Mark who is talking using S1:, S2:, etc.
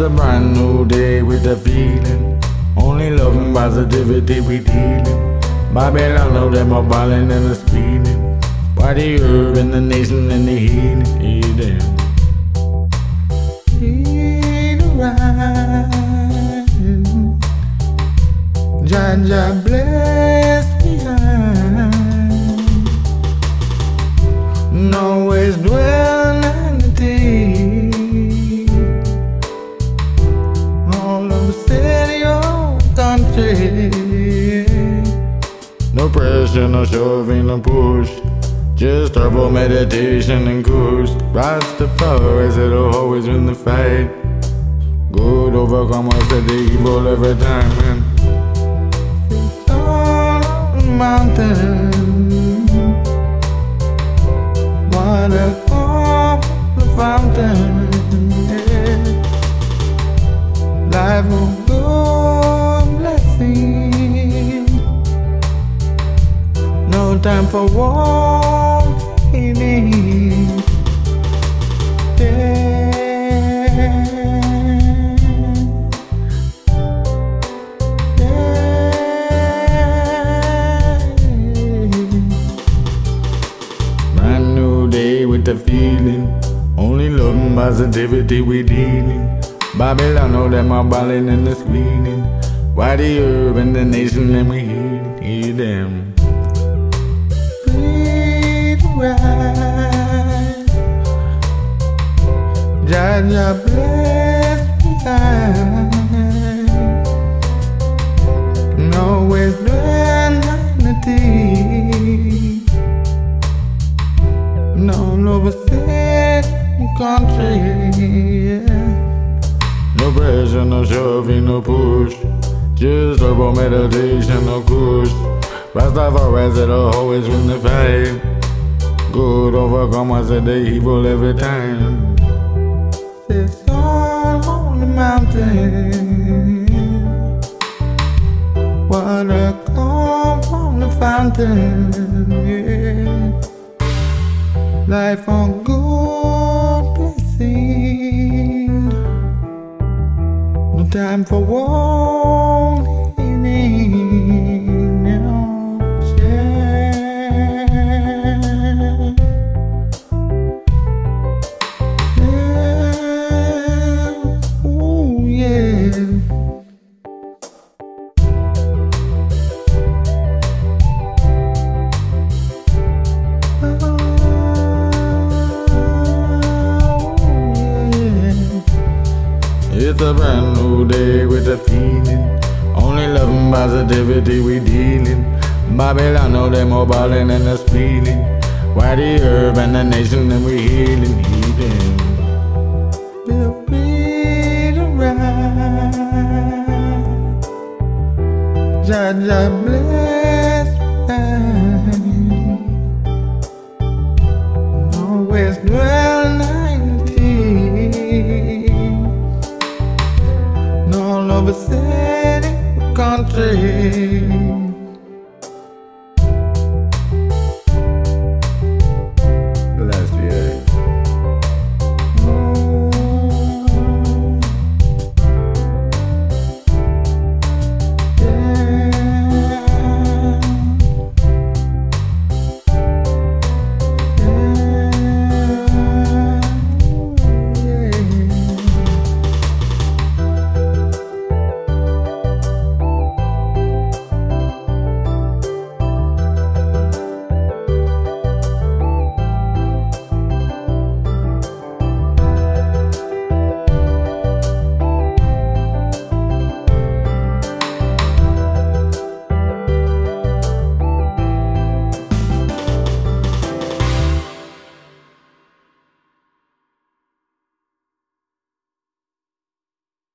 S1: a brand new day with a feeling. Only love and positivity we dealing. Babylon, know them are balling and the speeding. Why the herb and the nation and the healing? No pressure, no shoving, no push. Just turbo meditation and kush. Rastafari said it'll always win the fight. Good overcome us the evil every time, man.
S2: on mountain. Time for.
S1: Brand new day with the feeling. Only love and positivity we dealing. Babylon, know them are balling and the squealing. Why the herb and the nation and we heal them.
S2: Right. Jah Jah bless behind. And always the deep. And all over city country.
S1: No pressure, no shoving, no push. Just turbo meditation, no kush. Rastafari said I'll always win the fight. Good overcome us the evil every time.
S2: It's all on the mountain. Water come from the fountain. Yeah. Life on good blessing. No time for walking.
S1: It's a brand new day with a feeling. Only love and positivity we dealing. Babylon know them more balling and the speeding. Why the herb and the nation and we healing, healing.
S2: Feel free to ride. Jah Jah bless over city, country.